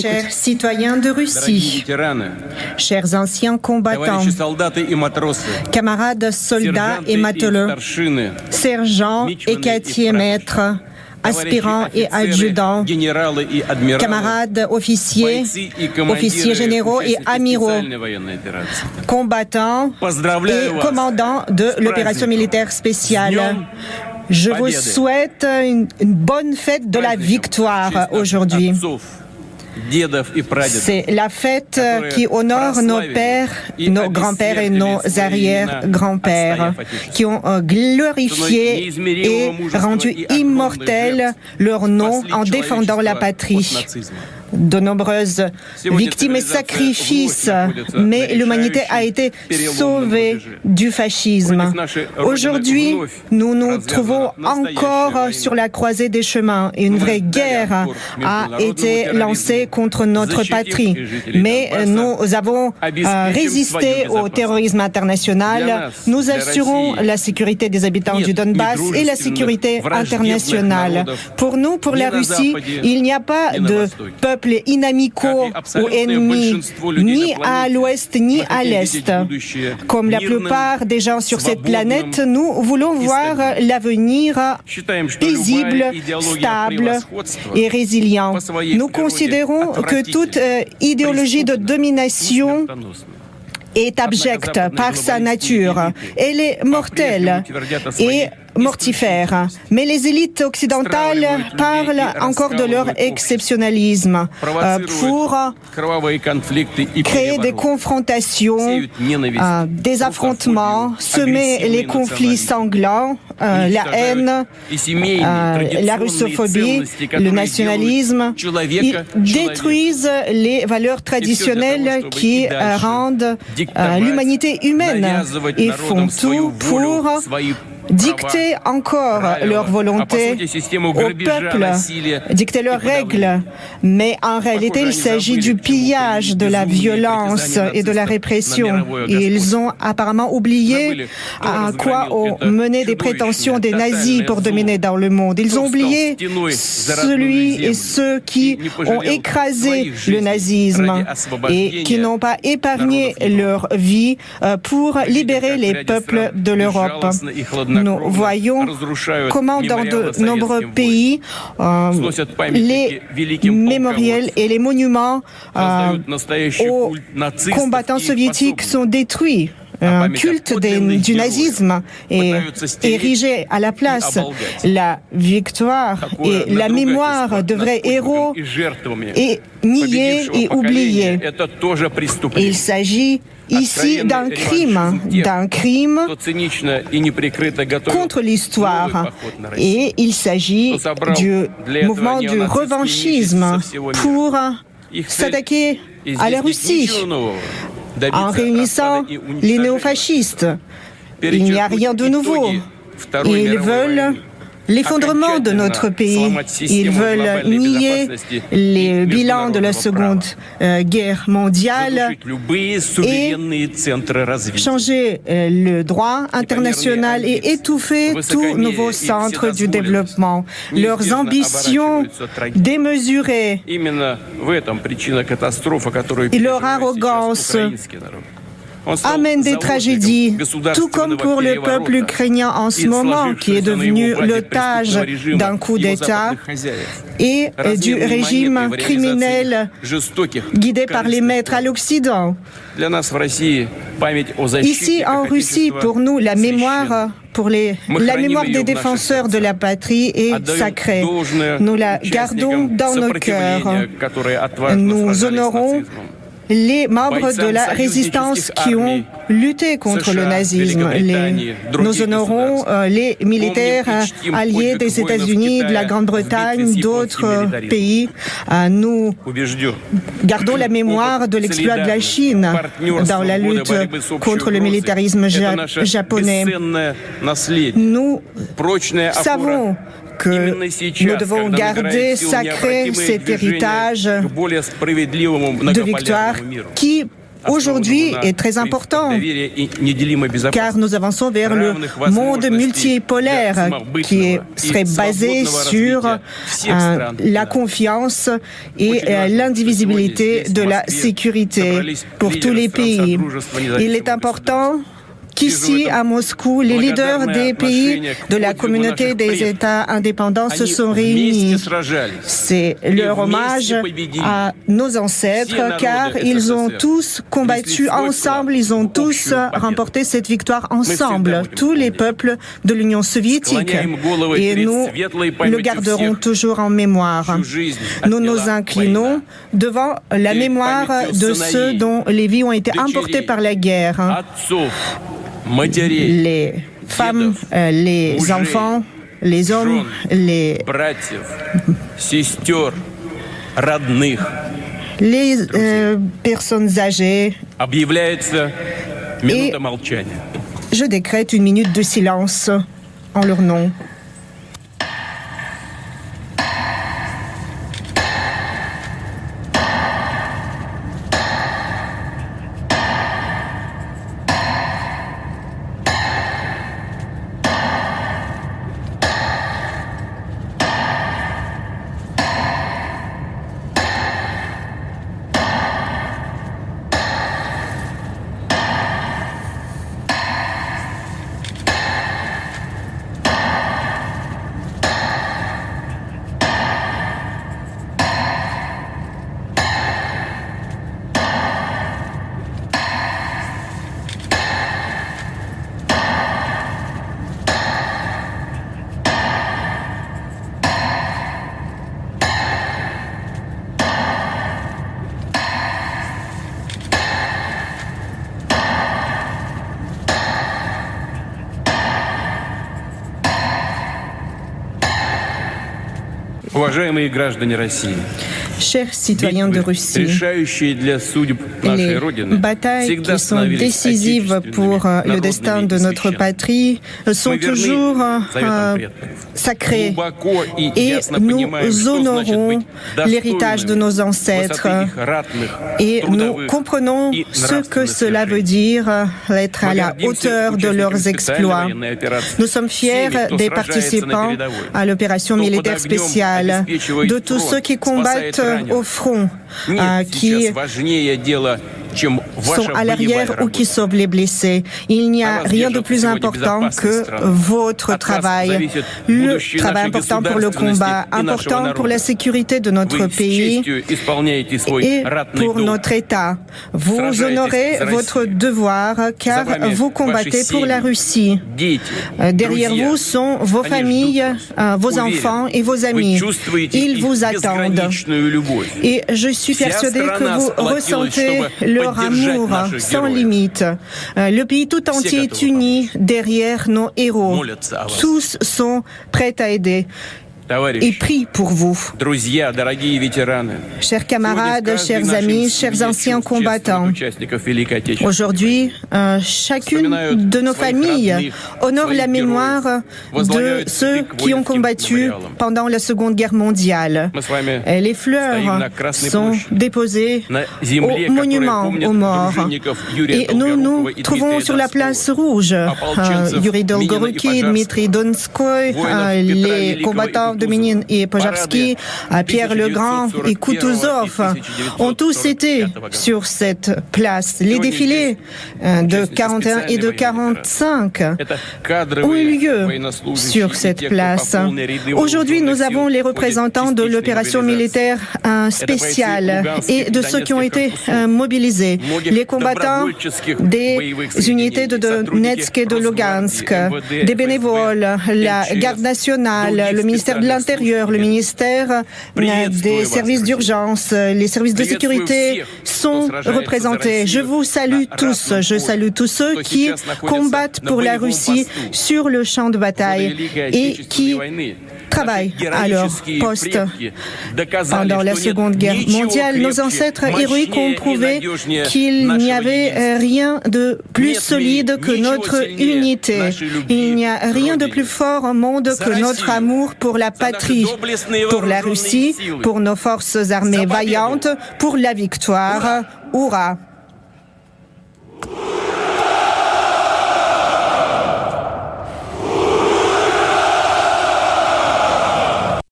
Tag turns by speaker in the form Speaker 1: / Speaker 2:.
Speaker 1: Chers citoyens de Russie, chers anciens combattants, camarades soldats et matelots, sergents et quartiers maîtres, aspirants et adjudants, camarades officiers, officiers généraux et amiraux, combattants et commandants de l'opération militaire spéciale. Je vous souhaite une, bonne fête de la victoire aujourd'hui. C'est la fête qui honore nos pères, nos grands-pères et nos arrière-grands-pères, qui ont euh, glorifié et rendu immortel leur nom en défendant la patrie de nombreuses victimes et sacrifices, mais l'humanité a été sauvée du fascisme. Aujourd'hui, nous nous trouvons encore sur la croisée des chemins. Une vraie guerre a été lancée contre notre patrie, mais nous avons euh, résisté au terrorisme international. Nous assurons la sécurité des habitants du Donbass et la sécurité internationale. Pour nous, pour la Russie, il n'y a pas de peuple inamicaux ou ennemis, ni à l'ouest ni à l'est. Comme la plupart des gens sur cette planète, nous voulons voir l'avenir paisible, stable et résilient. Nous considérons que toute idéologie de domination est abjecte par sa nature. Elle est mortelle et mortifère. Mais les élites occidentales parlent encore de leur exceptionnalisme euh, pour créer des confrontations, euh, des affrontements, semer les conflits sanglants, euh, la haine, la russophobie, le nationalisme. Ils détruisent les valeurs traditionnelles qui rendent l'humanité humaine. Ils font tout pour dicter encore leur volonté au peuple, dicter leurs règles. Mais en réalité, il s'agit du pillage, de la violence et de la répression. ils ont apparemment oublié à quoi ont mené des prétentions des nazis pour dominer dans le monde. Ils ont oublié celui et ceux qui ont écrasé le nazisme et qui n'ont pas épargné leur vie euh, pour libérer les peuples de l'Europe nous voyons comment dans de nombreux pays euh, les mémoriels et les monuments euh, aux combattants soviétiques sont détruits. Un culte du nazisme. est érigé à la place. La victoire et la mémoire de vrais héros est niée et oubliée. Il s'agit ici d'un crime, d'un crime contre l'histoire. Et il s'agit du mouvement du revanchisme pour s'attaquer à la Russie en réunissant les néofascistes. Il n'y a rien de nouveau. Ils veulent l'effondrement de notre pays. Ils veulent nier les bilans de la Seconde euh, Guerre mondiale et changer euh, le droit international et étouffer tous nouveaux centres du développement. Leurs ambitions démesurées. Et leur arrogance amène des tragédies, tout comme pour le peuple ukrainien en ce moment, qui est devenu l'otage d'un coup d'État et du régime criminel guidé par les maîtres à l'Occident. Ici, en Russie, pour nous, la mémoire pour les, la mémoire des défenseurs de la patrie est sacrée. Nous la gardons dans nos cœurs. Nous honorons les membres de la résistance qui ont lutté contre le nazisme. nous honorons euh, les militaires euh, alliés des États-Unis, de la Grande-Bretagne, d'autres pays. Euh, nous gardons la mémoire de l'exploit de la Chine dans la lutte contre le militarisme japonais. Nous savons que nous devons garder sacré cet héritage de victoire qui aujourd'hui est très important car nous avançons vers le monde multipolaire qui serait basé sur euh, la confiance et euh, l'indivisibilité de la sécurité pour tous les pays. Il est important qu'ici, à Moscou, les leaders des pays de la communauté des États indépendants se sont réunis. C'est leur hommage à nos ancêtres, car ils ont tous combattu ensemble, ils ont tous remporté cette victoire ensemble, tous les peuples de l'Union soviétique. Et nous le garderons toujours en mémoire. Nous nous inclinons devant la mémoire de ceux dont les vies ont été emportées par la guerre les femmes, euh, les enfants, les hommes, les les euh, personnes âgées. Et je décrète une minute de silence en leur nom. Chers citoyens de Russie, les batailles qui sont décisives pour euh, le destin de notre patrie sont toujours euh, sacrées et nous honorons l'héritage de nos ancêtres. et nous comprenons ce que cela veut dire être à la hauteur de leurs exploits. Nous sommes fiers des participants à l'opération militaire spéciale, de tous ceux qui combattent au front, qui sont à l'arrière ou qui sauvent les blessés. Il n'y a rien de plus important que votre travail. Le travail important pour le combat, important pour la sécurité de notre pays et pour notre État. Vous honorez votre devoir car vous combattez pour la Russie. Euh, derrière vous sont vos familles, euh, vos enfants et vos amis. Ils vous attendent. Et je suis persuadée que vous ressentez le amour sans limite. Euh, le pays tout entier est uni derrière nos héros. Tous sont prêts à aider et prie pour vous. Chers camarades, chers amis, chers anciens combattants, aujourd'hui, euh, chacune de nos familles honore la mémoire de ceux qui ont combattu pendant la Seconde Guerre mondiale. Les fleurs sont déposées au monument aux morts. Et nous nous trouvons sur la place rouge. Euh, Yuri Dolgoruki, Dmitri Donskoy, euh, les combattants Dominique et Pojarski, Pierre le Grand et Kutuzov ont tous été sur cette place. Les défilés euh, de 41 et de 45 ont eu lieu sur cette place. Aujourd'hui, nous avons les représentants de l'opération militaire spéciale et de ceux qui ont été euh, mobilisés. Les combattants des unités de Donetsk et de Lugansk, des bénévoles, la garde nationale, le ministère de l'Intérieur, le ministère des services d'urgence, les services de sécurité sont représentés. Je vous salue tous. Je salue tous ceux qui combattent pour la Russie sur le champ de bataille et qui travaillent à leur poste. Pendant la Seconde Guerre mondiale, nos ancêtres héroïques ont prouvé qu'il n'y avait rien de plus solide que notre unité. Il n'y a rien de plus fort au monde que notre amour pour la patrie, pour la Russie, pour nos forces armées vaillantes, pour la victoire. Hurrah!